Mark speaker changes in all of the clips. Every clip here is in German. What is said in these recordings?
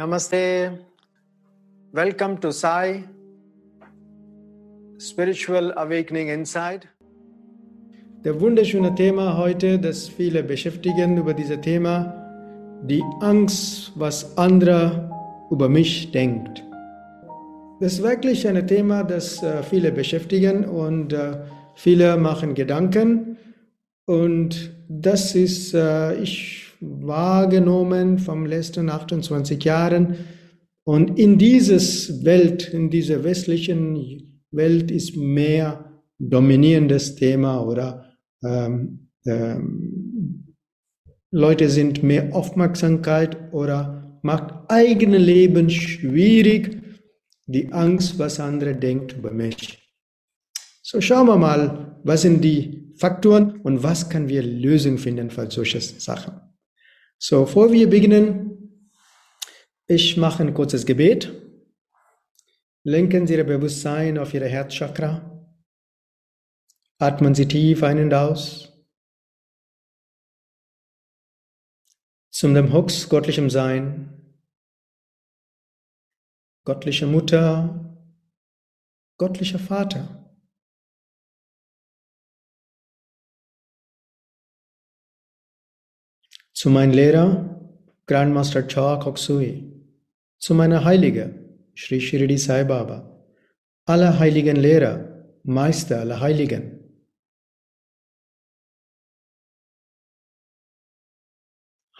Speaker 1: Namaste. Welcome to Sai Spiritual Awakening Inside. Der wunderschöne Thema heute, das viele beschäftigen über dieses Thema, die Angst, was andere über mich denkt. Das ist wirklich ein Thema, das äh, viele beschäftigen und äh, viele machen Gedanken. Und das ist, äh, ich wahrgenommen vom letzten 28 Jahren. Und in dieses Welt, in dieser westlichen Welt ist mehr dominierendes Thema oder ähm, ähm, Leute sind mehr Aufmerksamkeit oder macht eigene Leben schwierig, die Angst, was andere denkt über mich. So schauen wir mal, was sind die Faktoren und was können wir Lösungen finden für solche Sachen. So, bevor wir beginnen, ich mache ein kurzes Gebet. Lenken Sie Ihr Bewusstsein auf Ihre Herzchakra. Atmen Sie tief ein und aus. Zum dem Hux göttlichem Sein, göttliche Mutter, göttlicher Vater. Zu meinem Lehrer, Grandmaster Cha Koksui, zu meiner Heilige, Sri Shirdi Sai Baba, alle heiligen Lehrer, Meister aller Heiligen,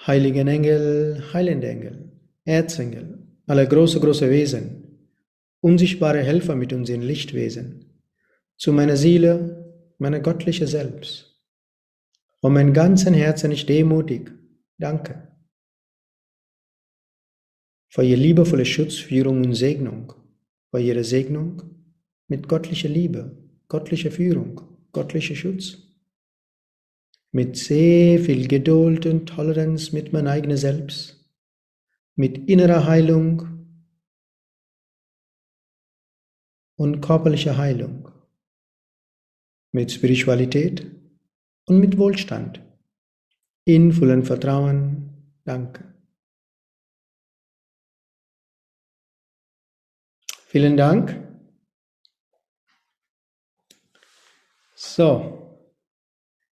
Speaker 1: Heiligen Engel, Heilende Engel, Erzengel, alle große, große Wesen, unsichtbare Helfer mit uns in Lichtwesen, zu meiner Seele, meiner göttliche Selbst. Und mein ganzen Herzen ist demutig, Danke. Für Ihre liebevolle Schutz, Führung und Segnung, für Ihre Segnung mit göttlicher Liebe, göttlicher Führung, göttlicher Schutz, mit sehr viel Geduld und Toleranz mit meinem eigenen Selbst, mit innerer Heilung und körperlicher Heilung, mit Spiritualität und mit Wohlstand in vollem Vertrauen. Danke. Vielen Dank. So,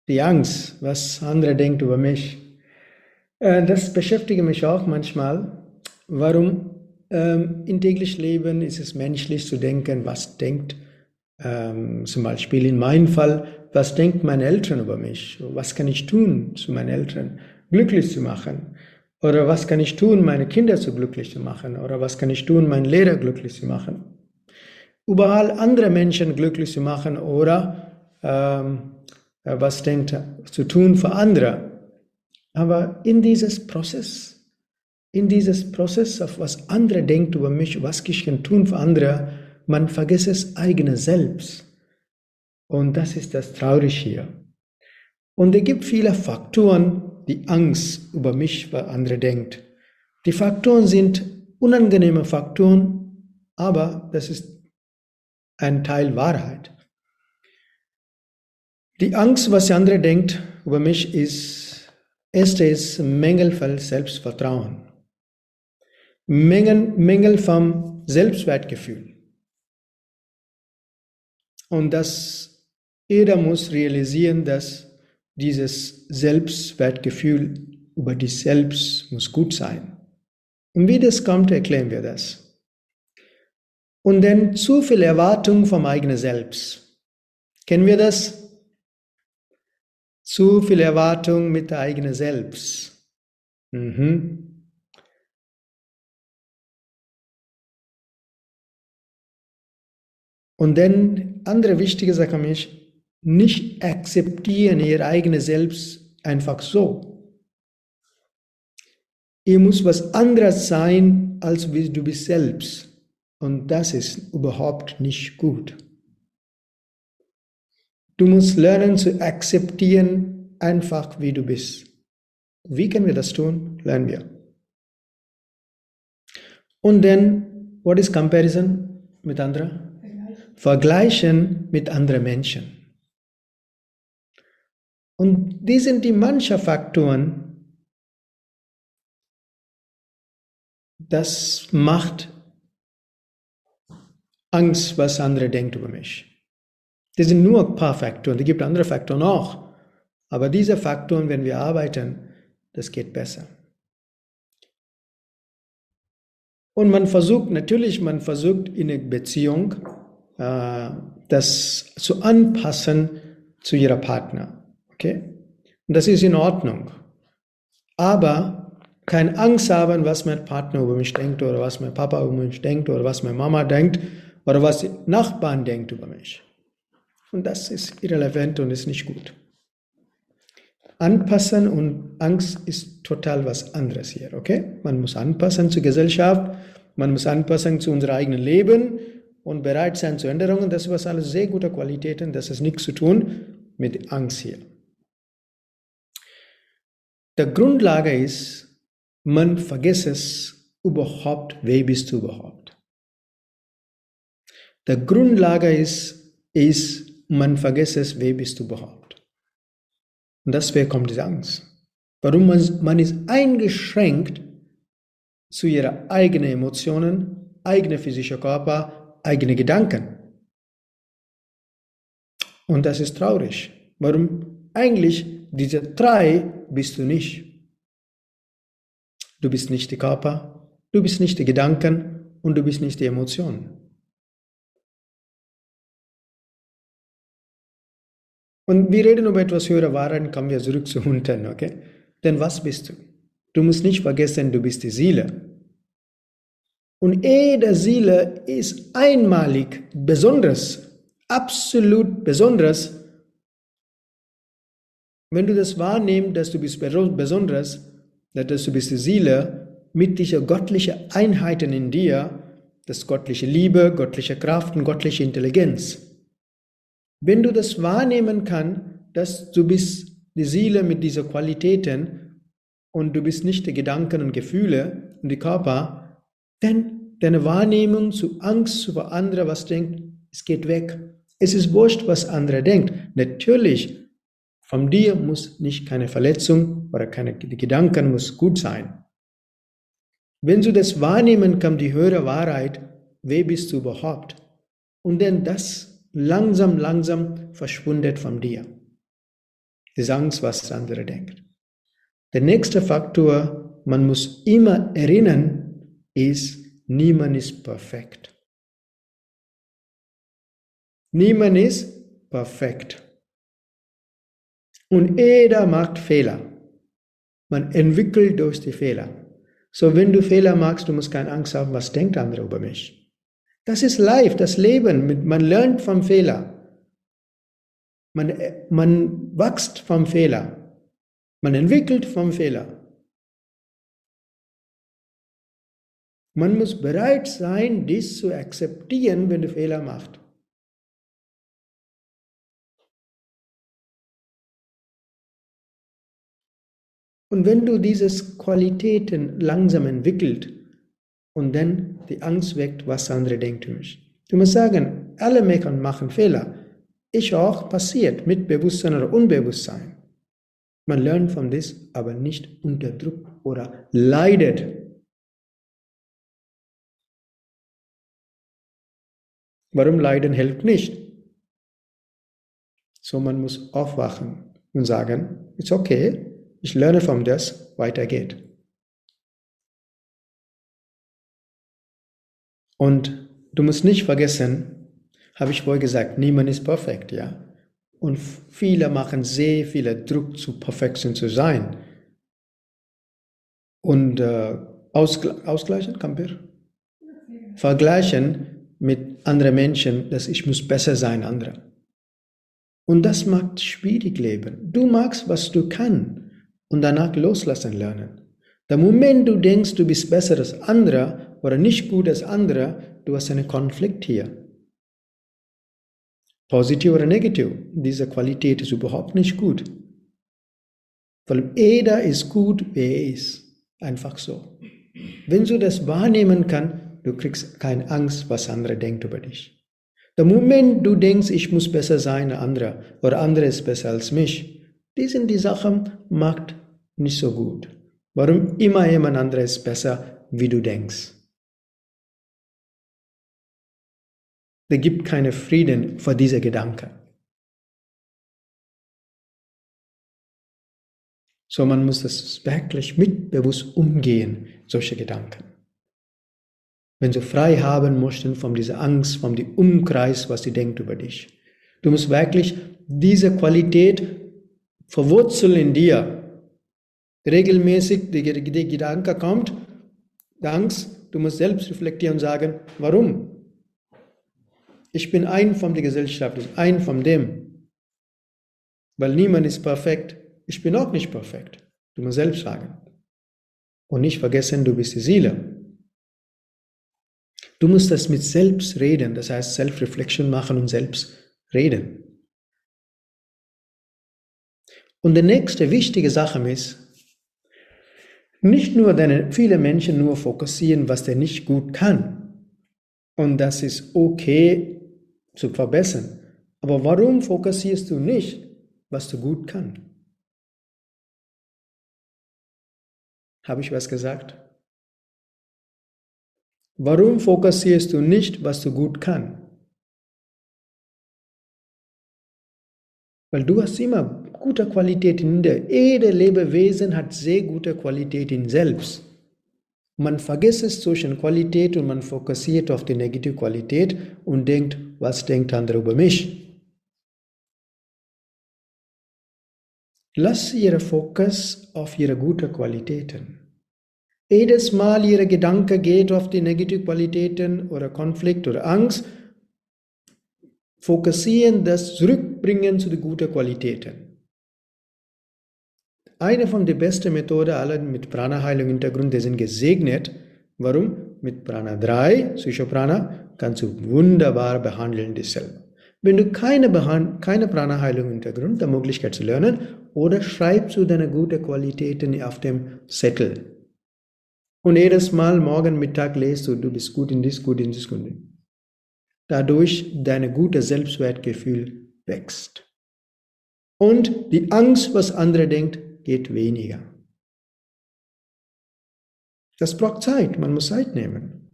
Speaker 1: die Angst, was andere denken über mich, äh, das beschäftigt mich auch manchmal. Warum ähm, im täglichen Leben ist es menschlich zu denken, was denkt ähm, zum Beispiel in meinem Fall, was denkt meine Eltern über mich? Was kann ich tun, zu meinen Eltern glücklich zu machen? Oder was kann ich tun, meine Kinder zu glücklich zu machen? Oder was kann ich tun, meinen Lehrer glücklich zu machen? Überall andere Menschen glücklich zu machen oder ähm, was denkt zu tun für andere. Aber in dieses Prozess, in dieses Prozess, auf was andere denkt über mich, was ich kann tun für andere, man vergisst es eigene Selbst. Und das ist das Traurige hier. Und es gibt viele Faktoren, die Angst über mich, über andere denkt. Die Faktoren sind unangenehme Faktoren, aber das ist ein Teil Wahrheit. Die Angst, was andere denkt über mich, ist, erste ist Mängel Selbstvertrauen. Mängel, Mängel vom Selbstwertgefühl. Und das jeder muss realisieren, dass dieses Selbstwertgefühl über dich selbst muss gut sein. Und wie das kommt, erklären wir das. Und dann zu viel Erwartung vom eigenen Selbst. Kennen wir das? Zu viel Erwartung mit der eigenen Selbst. Mhm. Und dann andere wichtige Sache mich, nicht akzeptieren ihr eigenes Selbst einfach so. Ihr muss was anderes sein, als wie du bist selbst. Und das ist überhaupt nicht gut. Du musst lernen zu akzeptieren, einfach wie du bist. Wie können wir das tun? Lernen wir. Und dann, what is comparison mit anderen? Vergleichen mit anderen Menschen. Und die sind die mancher Faktoren, das macht Angst, was andere denken über mich. Das sind nur ein paar Faktoren, es gibt andere Faktoren auch. Aber diese Faktoren, wenn wir arbeiten, das geht besser. Und man versucht, natürlich, man versucht in einer Beziehung, äh, das zu anpassen zu ihrer Partner. Okay? Und das ist in Ordnung. Aber keine Angst haben, was mein Partner über mich denkt oder was mein Papa über mich denkt oder was meine Mama denkt oder was die Nachbarn denkt über mich. Und das ist irrelevant und ist nicht gut. Anpassen und Angst ist total was anderes hier, okay? Man muss anpassen zur Gesellschaft, man muss anpassen zu unserem eigenen Leben und bereit sein zu Änderungen. Das ist was alles sehr gute Qualitäten, das hat nichts zu tun mit Angst hier. Der Grundlage ist, man vergisst es überhaupt, wer bist du überhaupt? Der Grundlage ist, ist, man vergisst es, wer bist du überhaupt? Und deswegen kommt diese Angst. Warum man, man ist eingeschränkt zu ihren eigenen Emotionen, eigene physische Körper, eigene Gedanken. Und das ist traurig. Warum? Eigentlich diese drei bist du nicht. Du bist nicht der Körper, du bist nicht die Gedanken und du bist nicht die Emotionen. Und wir reden über etwas höhere Wahrheit, kommen wir zurück zu unten, okay? Denn was bist du? Du musst nicht vergessen, du bist die Seele. Und jede Seele ist einmalig, besonders, absolut besonders. Wenn du das wahrnimmst, dass du bist besonders, dass du bist die Seele mit dieser göttlichen Einheiten in dir, das göttliche Liebe, göttliche Kraft und göttliche Intelligenz. Wenn du das wahrnehmen kannst, dass du bist die Seele mit diesen Qualitäten und du bist nicht die Gedanken und Gefühle und die Körper, dann deine Wahrnehmung zu Angst über andere, was denkt, es geht weg. Es ist wurscht, was andere denkt. Natürlich, von dir muss nicht keine Verletzung oder keine Gedanken muss gut sein. Wenn du das wahrnehmen kannst, die höhere Wahrheit, wer bist du überhaupt? Und dann das langsam, langsam verschwundet von dir. Die Angst, was der andere denkt. Der nächste Faktor, man muss immer erinnern, ist, niemand ist perfekt. Niemand ist perfekt. Und jeder macht Fehler. Man entwickelt durch die Fehler. So, wenn du Fehler machst, du musst keine Angst haben, was denkt andere über mich. Das ist live, das Leben. Man lernt vom Fehler. Man, man wächst vom Fehler. Man entwickelt vom Fehler. Man muss bereit sein, dies zu akzeptieren, wenn du Fehler machst. Und wenn du diese Qualitäten langsam entwickelt und dann die Angst weckt, was andere denken mich. Du musst sagen, alle Meckern machen Fehler. Ich auch, passiert, mit Bewusstsein oder Unbewusstsein. Man lernt von das, aber nicht unter Druck oder leidet. Warum leiden hilft nicht? So man muss aufwachen und sagen, it's okay, ich lerne von das, weiter geht. Und du musst nicht vergessen, habe ich wohl gesagt, niemand ist perfekt, ja. Und viele machen sehr viel Druck, zu Perfektion zu sein. Und äh, ausgl ausgleichen, Kampir? Vergleichen mit anderen Menschen, dass ich muss besser sein, andere. Und das macht schwierig Leben. Du magst, was du kannst und danach loslassen lernen. Der Moment du denkst, du bist besser als andere, oder nicht gut als andere, du hast einen Konflikt hier. Positiv oder negativ, diese Qualität ist überhaupt nicht gut. Weil jeder ist gut, wer er ist. Einfach so. Wenn du das wahrnehmen kannst, du kriegst keine Angst, was andere denken über dich. Der Moment du denkst, ich muss besser sein als andere oder andere ist besser als mich, die sind die Sachen, macht nicht so gut. Warum immer jemand anderes besser wie du denkst. Da gibt keinen Frieden vor dieser Gedanke. So man muss das wirklich mitbewusst umgehen, solche Gedanken. Wenn du frei haben möchten von dieser Angst, von dem Umkreis, was sie denkt über dich. Du musst wirklich diese Qualität verwurzeln in dir. Regelmäßig die, die Gedanke kommt, Angst, du musst selbst reflektieren und sagen, warum? Ich bin ein von der Gesellschaft, ein von dem. Weil niemand ist perfekt. Ich bin auch nicht perfekt. Du musst selbst sagen. Und nicht vergessen, du bist die Seele. Du musst das mit selbst reden, das heißt Self-Reflection machen und selbst reden. Und die nächste wichtige Sache ist, nicht nur deine, viele Menschen nur fokussieren, was der nicht gut kann. Und das ist okay zu verbessern. Aber warum fokussierst du nicht, was du gut kannst? Habe ich was gesagt? Warum fokussierst du nicht, was du gut kannst? Weil du hast immer gute Qualität in dir. Jede Lebewesen hat sehr gute Qualität in selbst. Man vergisst es solche Qualität und man fokussiert auf die negative Qualität und denkt, was denkt andere über mich? Lass ihre Fokus auf ihre guten Qualitäten. Jedes Mal ihre Gedanke geht auf die negativen Qualitäten oder Konflikt oder Angst, fokussieren das Zurückbringen zu den guten Qualitäten. Eine von den besten Methoden aller mit Prana-Heilung Hintergrund, die sind gesegnet. Warum? Mit Prana 3, Psychoprana, kannst du wunderbar behandeln dich selber. Wenn du keine, keine Prana-Heilung Hintergrund, die Möglichkeit zu lernen, oder schreibst du deine guten Qualitäten auf dem Zettel. Und jedes Mal morgen Mittag lest du, du bist gut in dies, gut in dies, gut in dies dadurch dein gutes Selbstwertgefühl wächst. Und die Angst, was andere denkt, geht weniger. Das braucht Zeit, man muss Zeit nehmen.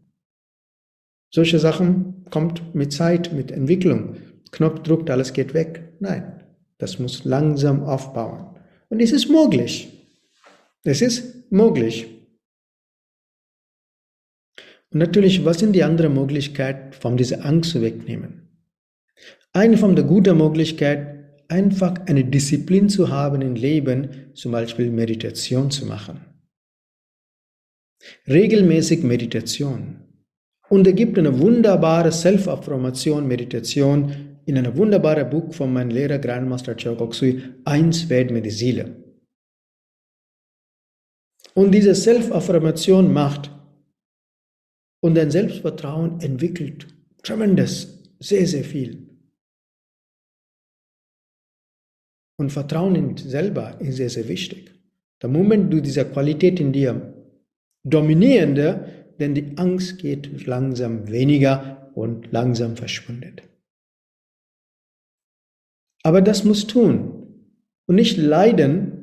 Speaker 1: Solche Sachen kommt mit Zeit, mit Entwicklung. Knopfdruck, alles geht weg. Nein, das muss langsam aufbauen. Und es ist möglich. Es ist möglich. Und natürlich, was sind die anderen Möglichkeiten, von dieser Angst zu wegnehmen? Eine von der guten Möglichkeit, einfach eine Disziplin zu haben im Leben, zum Beispiel Meditation zu machen. Regelmäßig Meditation. Und es gibt eine wunderbare Self-Affirmation, Meditation in einem wunderbaren Buch von meinem Lehrer Grandmaster Chokoksui, Eins wird mit der Seele. Und diese Self-Affirmation macht, und dein Selbstvertrauen entwickelt tremendous, sehr, sehr viel. Und Vertrauen in selber ist sehr, sehr wichtig. Der Moment du diese Qualität in dir dominierende, denn die Angst geht langsam weniger und langsam verschwindet. Aber das muss tun und nicht leiden.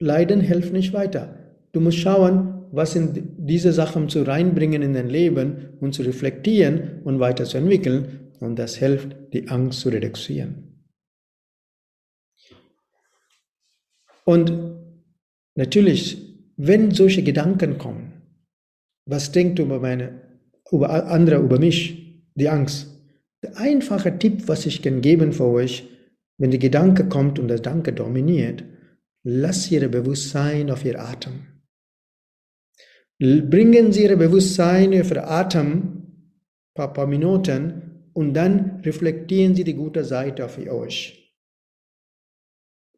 Speaker 1: Leiden hilft nicht weiter. Du musst schauen, was sind diese Sachen zu reinbringen in dein Leben und zu reflektieren und weiterzuentwickeln. Und das hilft, die Angst zu reduzieren. Und natürlich, wenn solche Gedanken kommen, was denkt über meine, über andere, über mich, die Angst? Der einfache Tipp, was ich kann geben für euch, wenn die Gedanke kommt und der Gedanke dominiert, lass ihr Bewusstsein auf ihr Atem. Bringen Sie Ihr Bewusstsein Ihr Atem, paar, paar Minuten, und dann reflektieren Sie die gute Seite auf euch.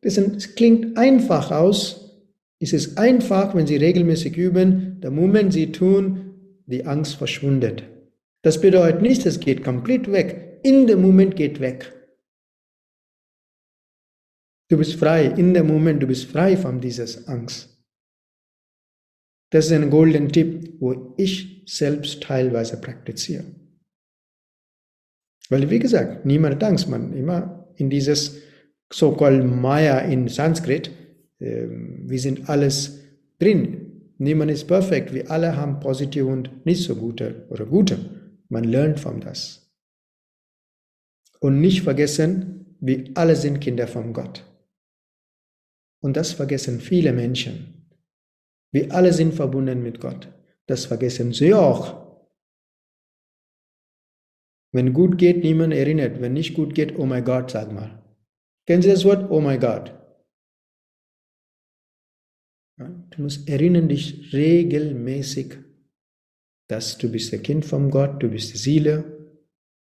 Speaker 1: Es klingt einfach aus. Es ist einfach, wenn Sie regelmäßig üben. Der Moment Sie tun, die Angst verschwindet. Das bedeutet nicht, es geht komplett weg. In dem Moment geht weg. Du bist frei. In dem Moment, du bist frei von dieser Angst. Das ist ein golden Tipp, wo ich selbst teilweise praktiziere. Weil, wie gesagt, niemand Angst, man immer in dieses so-called Maya in Sanskrit, äh, wir sind alles drin. Niemand ist perfekt. Wir alle haben positive und nicht so gute oder gute. Man lernt von das. Und nicht vergessen, wir alle sind Kinder von Gott. Und das vergessen viele Menschen. Wir alle sind verbunden mit Gott. Das vergessen sie auch. Wenn gut geht, niemand erinnert. Wenn nicht gut geht, oh mein Gott, sag mal. Kennen Sie das Wort? Oh mein Gott. Du musst erinnern dich regelmäßig, dass du bist der Kind von Gott, du bist die Seele,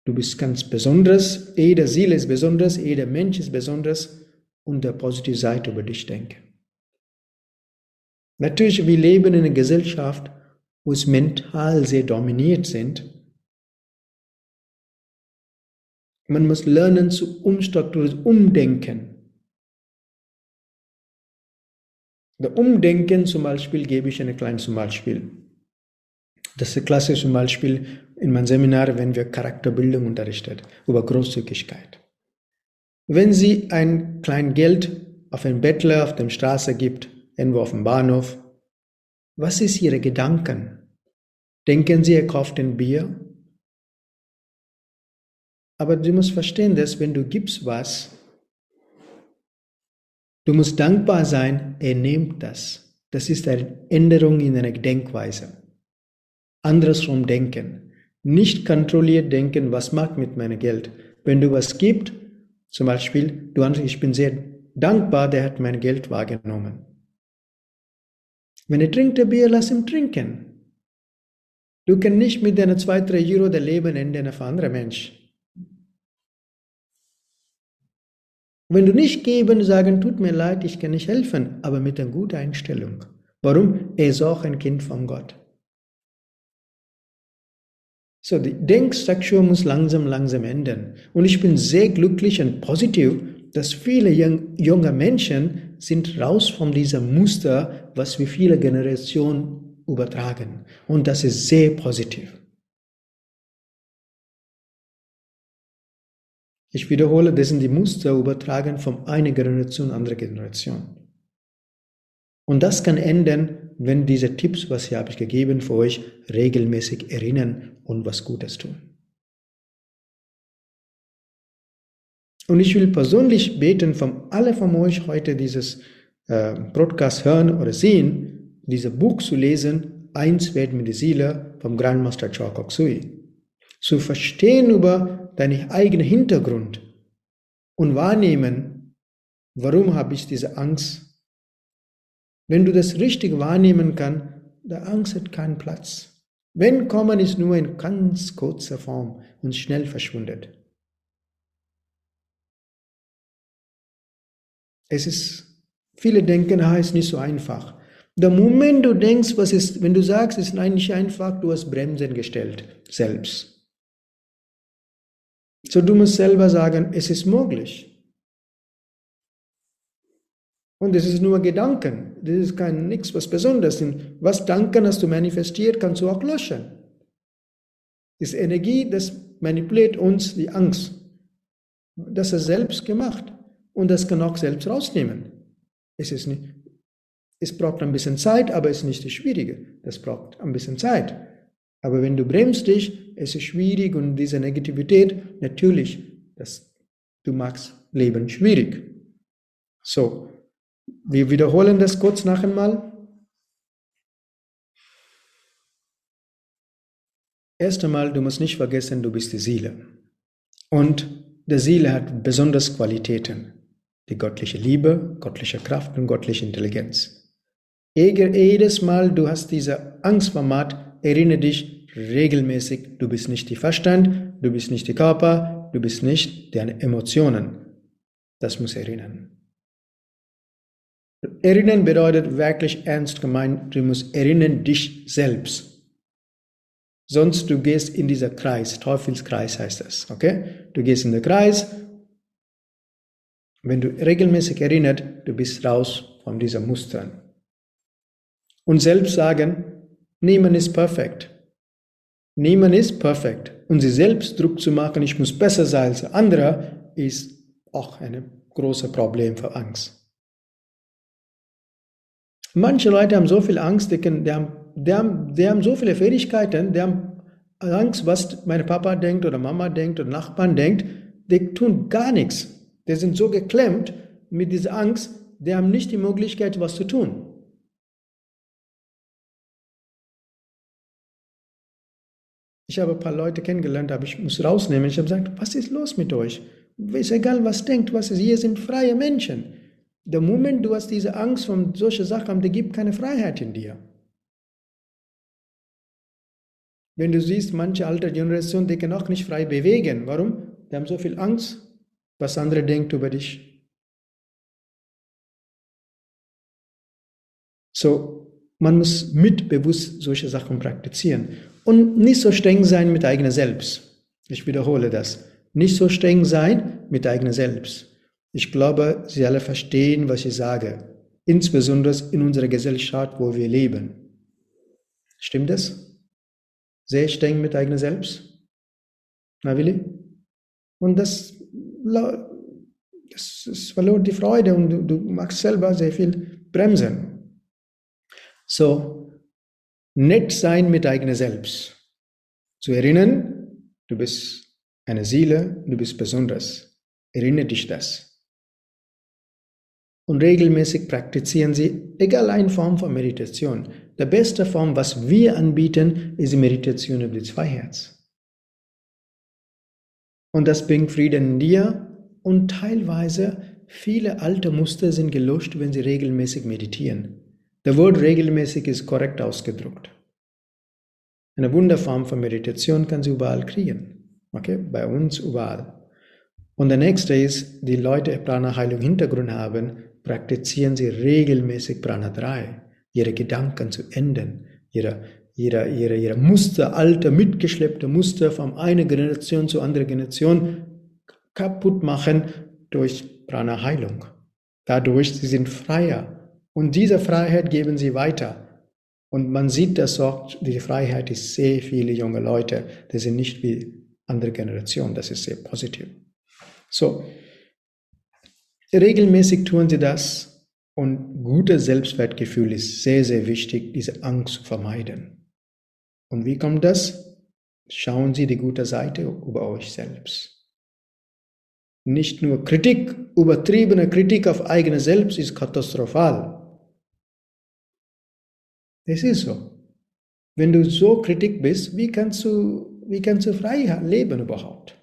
Speaker 1: du bist ganz besonders, jede Seele ist besonders, jeder Mensch ist besonders und der positive Seite über dich denken. Natürlich, wir leben in einer Gesellschaft, wo es mental sehr dominiert sind. Man muss lernen zu umstrukturieren, umdenken. Der Umdenken zum Beispiel gebe ich ein kleines Beispiel. Das ist ein klassisches Beispiel in meinem Seminar, wenn wir Charakterbildung unterrichtet, über Großzügigkeit. Wenn Sie ein kleines Geld auf einen Bettler auf der Straße gibt, irgendwo auf dem Bahnhof, was ist Ihre Gedanken? Denken Sie, er kauft ein Bier? Aber du musst verstehen, dass wenn du gibst was, du musst dankbar sein, er nimmt das. Das ist eine Änderung in deiner Denkweise. Andersrum denken. Nicht kontrolliert denken, was macht mit meinem Geld. Wenn du was gibst, zum Beispiel, du ich bin sehr dankbar, der hat mein Geld wahrgenommen. Wenn er trinkt ein Bier, lass ihn trinken. Du kannst nicht mit deiner 2, 3 Euro der Leben ändern auf andere Mensch. Wenn du nicht geben, sagen, tut mir leid, ich kann nicht helfen, aber mit einer guten Einstellung. Warum? Er ist auch ein Kind von Gott. So, die Denkstruktur muss langsam, langsam ändern. Und ich bin sehr glücklich und positiv, dass viele junge Menschen sind raus von diesem Muster, was wir viele Generationen übertragen. Und das ist sehr positiv. Ich wiederhole, das sind die Muster übertragen von einer Generation an andere Generation. Und das kann ändern, wenn diese Tipps, was hier habe ich gegeben für euch, regelmäßig erinnern und was Gutes tun. Und ich will persönlich beten, von alle von euch heute dieses äh, Broadcast hören oder sehen, dieses Buch zu lesen, Eins werden mit der Seele vom Grandmaster Chokok Sui. Zu verstehen über deinen eigenen Hintergrund und wahrnehmen, warum habe ich diese Angst wenn du das richtig wahrnehmen kannst, der Angst hat keinen Platz. Wenn kommen, ist nur in ganz kurzer Form und schnell verschwundet. Es ist, viele denken, ah, ist nicht so einfach. Der Moment du denkst, was ist, wenn du sagst, es ist eigentlich einfach, du hast Bremsen gestellt, selbst. So du musst selber sagen, es ist möglich. Und es ist nur Gedanken. Das ist kein nichts was Besonderes. Was Danken hast du manifestiert, kannst du auch löschen. Das Energie, das manipuliert uns die Angst. Das ist selbst gemacht. Und das kann auch selbst rausnehmen. Es ist nicht, es braucht ein bisschen Zeit, aber es ist nicht das Schwierige. Das braucht ein bisschen Zeit. Aber wenn du bremst dich, es ist schwierig und diese Negativität, natürlich, das, du machst Leben schwierig. So, wir wiederholen das kurz noch einmal. Erst einmal, du musst nicht vergessen, du bist die Seele. Und die Seele hat besonders Qualitäten. Die göttliche Liebe, göttliche Kraft und göttliche Intelligenz. Jedes Mal, du hast diese Angstformat, erinnere dich regelmäßig, du bist nicht die Verstand, du bist nicht die Körper, du bist nicht deine Emotionen. Das muss erinnern. Erinnern bedeutet wirklich ernst gemeint, du musst erinnern dich selbst. Sonst du gehst in dieser Kreis, Teufelskreis heißt das, okay? Du gehst in den Kreis. Wenn du regelmäßig erinnert, du bist raus von dieser Mustern. Und selbst sagen, niemand ist perfekt. Niemand ist perfekt. Und sie selbst Druck zu machen, ich muss besser sein als andere, ist auch ein großes Problem für Angst. Manche Leute haben so viel Angst, die, können, die, haben, die, haben, die haben so viele Fähigkeiten, die haben Angst, was mein Papa denkt oder Mama denkt oder Nachbarn denkt, die tun gar nichts. Die sind so geklemmt mit dieser Angst, die haben nicht die Möglichkeit, was zu tun. Ich habe ein paar Leute kennengelernt, aber ich muss rausnehmen. Ich habe gesagt, was ist los mit euch? Ist egal, was denkt, was ist. Hier sind freie Menschen. Der Moment, du hast diese Angst von solchen Sachen, die gibt keine Freiheit in dir. Wenn du siehst, manche alte Generationen, die können auch nicht frei bewegen. Warum? Die haben so viel Angst, was andere denken über dich. So, man muss mitbewusst solche Sachen praktizieren. Und nicht so streng sein mit eigener Selbst. Ich wiederhole das. Nicht so streng sein mit eigener Selbst. Ich glaube, Sie alle verstehen, was ich sage. Insbesondere in unserer Gesellschaft, wo wir leben. Stimmt das? Sehr streng mit eigener Selbst? Na, Willi? Und das, das, das verlor die Freude und du, du machst selber sehr viel bremsen. So, nett sein mit eigener Selbst. Zu erinnern, du bist eine Seele, du bist besonders. Erinnere dich das. Und regelmäßig praktizieren sie, egal eine Form von Meditation. Die beste Form, was wir anbieten, ist die Meditation über die zwei Herz. Und das bringt Frieden in dir und teilweise viele alte Muster sind gelöscht, wenn sie regelmäßig meditieren. Der Wort regelmäßig ist korrekt ausgedruckt. Eine Wunderform von Meditation kann sie überall kriegen. Okay? Bei uns überall. Und der nächste ist, die Leute Prana-Heilung Hintergrund haben, praktizieren sie regelmäßig Prana 3, ihre Gedanken zu ändern, ihre, ihre, ihre, ihre Muster, alte, mitgeschleppte Muster von einer Generation zu anderer Generation kaputt machen durch Prana-Heilung. Dadurch, sie sind freier, und diese Freiheit geben sie weiter. Und man sieht das auch, die Freiheit ist sehr viele junge Leute, die sind nicht wie andere Generationen, das ist sehr positiv. So, regelmäßig tun sie das und gutes Selbstwertgefühl ist sehr, sehr wichtig, diese Angst zu vermeiden. Und wie kommt das? Schauen Sie die gute Seite über euch selbst. Nicht nur Kritik, übertriebene Kritik auf eigene Selbst ist katastrophal. Es ist so. Wenn du so kritisch bist, wie kannst du, wie kannst du frei leben überhaupt?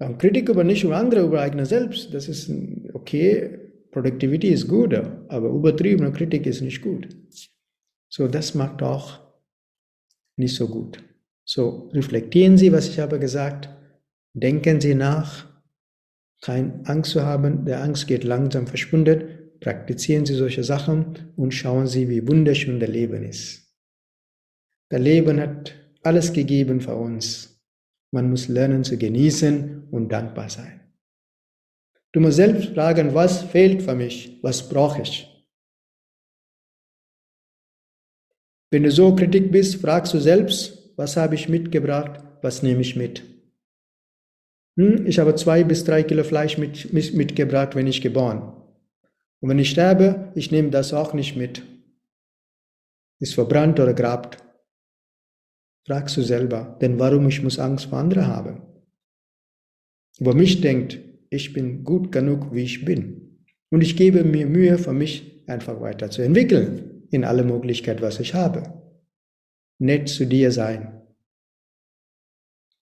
Speaker 1: Und Kritik über nicht über andere, über eigene Selbst, das ist okay, Productivity ist gut, aber übertriebene Kritik ist nicht gut. So, das macht auch nicht so gut. So, reflektieren Sie, was ich habe gesagt. Denken Sie nach. Keine Angst zu haben. Der Angst geht langsam verschwunden. Praktizieren Sie solche Sachen und schauen Sie, wie wunderschön der Leben ist. Der Leben hat alles gegeben für uns. Man muss lernen zu genießen und dankbar sein. Du musst selbst fragen, was fehlt für mich, was brauche ich. Wenn du so kritisch bist, fragst du selbst, was habe ich mitgebracht, was nehme ich mit. Hm, ich habe zwei bis drei Kilo Fleisch mit, mitgebracht, wenn ich geboren. Und wenn ich sterbe, ich nehme das auch nicht mit. Ist verbrannt oder grabt. Fragst du selber, denn warum ich muss Angst vor anderen haben? Über mich denkt, ich bin gut genug, wie ich bin. Und ich gebe mir Mühe, für mich einfach weiterzuentwickeln, in alle Möglichkeiten, was ich habe. Nett zu dir sein.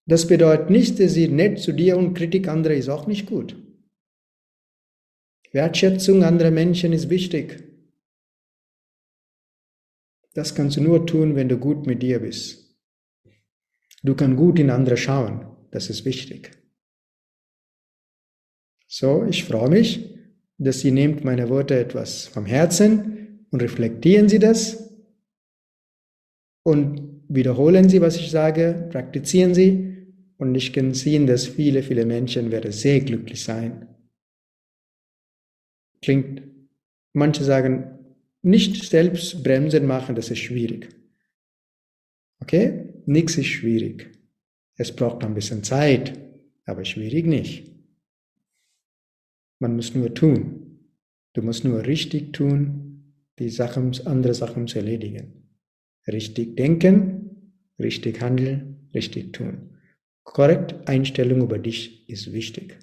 Speaker 1: Das bedeutet nicht, dass sie nett zu dir und Kritik anderer ist auch nicht gut. Wertschätzung anderer Menschen ist wichtig. Das kannst du nur tun, wenn du gut mit dir bist. Du kannst gut in andere schauen. Das ist wichtig. So, ich freue mich, dass Sie nehmt meine Worte etwas vom Herzen und reflektieren Sie das und wiederholen Sie, was ich sage, praktizieren Sie und ich kann sehen, dass viele, viele Menschen werden sehr glücklich sein klingt, manche sagen, nicht selbst Bremsen machen, das ist schwierig. Okay? Nichts ist schwierig. Es braucht ein bisschen Zeit, aber schwierig nicht. Man muss nur tun. Du musst nur richtig tun, die Sachen, andere Sachen zu erledigen. Richtig denken, richtig handeln, richtig tun. Korrekt Einstellung über dich ist wichtig.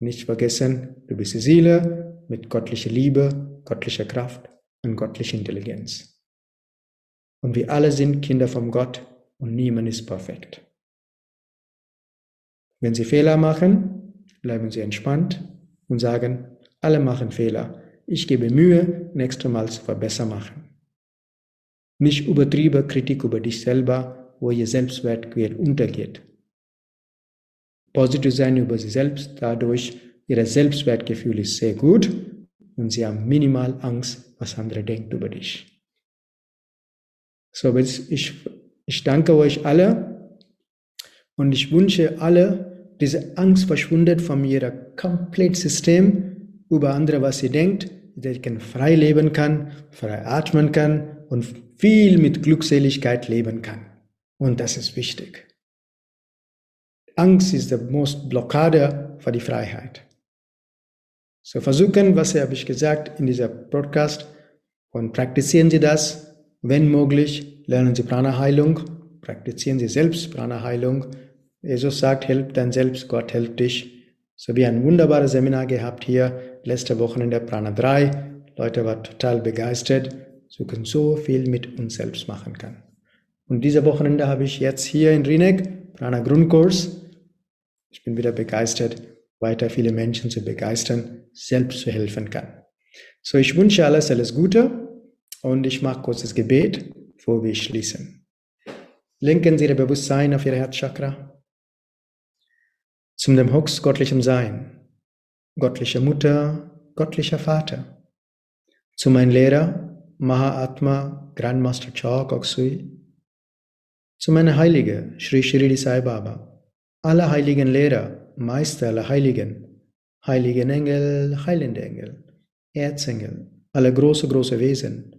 Speaker 1: Nicht vergessen, du bist die Seele mit göttlicher Liebe, göttlicher Kraft und göttlicher Intelligenz. Und wir alle sind Kinder von Gott und niemand ist perfekt. Wenn Sie Fehler machen, bleiben Sie entspannt und sagen, alle machen Fehler. Ich gebe Mühe, nächstes Mal zu verbessern machen. Nicht übertriebene Kritik über dich selber, wo ihr Selbstwert untergeht. Positiv sein über sie selbst, dadurch ihr Selbstwertgefühl ist sehr gut und sie haben minimal Angst, was andere denken über dich. So, ich, ich danke euch alle und ich wünsche alle, diese Angst verschwindet von ihrem kompletten System über andere, was sie denkt, dass ich frei leben kann, frei atmen kann und viel mit Glückseligkeit leben kann. Und das ist wichtig. Angst ist die most Blockade für die Freiheit. So versuchen, was habe ich gesagt in dieser Podcast und praktizieren Sie das, wenn möglich, lernen Sie Prana-Heilung, praktizieren Sie selbst Prana-Heilung. Jesus sagt, help dein Selbst, Gott helft dich. So wie ein wunderbares Seminar gehabt hier, letzte Woche in der Prana 3. Leute waren total begeistert, so können so viel mit uns selbst machen kann. Und diese Wochenende habe ich jetzt hier in Rinek Prana Grundkurs ich bin wieder begeistert, weiter viele Menschen zu begeistern, selbst zu helfen kann. So, ich wünsche alles, alles Gute und ich mache kurzes Gebet, bevor wir schließen. Lenken Sie Ihr Bewusstsein auf Ihr Herzchakra zum dem höchst göttlichen Sein, göttliche Mutter, göttlicher Vater, zu meinem Lehrer, Mahatma Grandmaster Cha Koksui, zu meiner Heilige, Sri Shirdi Sai Baba, alle heiligen Lehrer, Meister aller Heiligen, heiligen Engel, heilende Engel, Erzengel, alle große, große Wesen,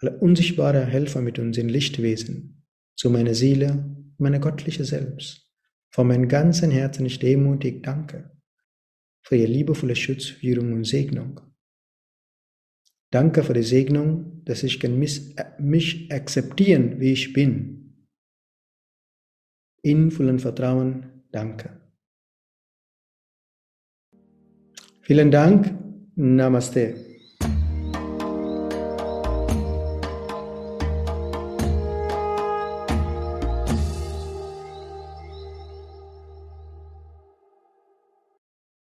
Speaker 1: alle unsichtbare Helfer mit uns in Lichtwesen, zu meiner Seele, meine göttliche Selbst. Von meinem ganzen Herzen ich demutig danke für Ihr liebevolle Schutz, Führung und Segnung. Danke für die Segnung, dass ich mich akzeptieren, wie ich bin in vollem Vertrauen danke. Vielen Dank. Namaste.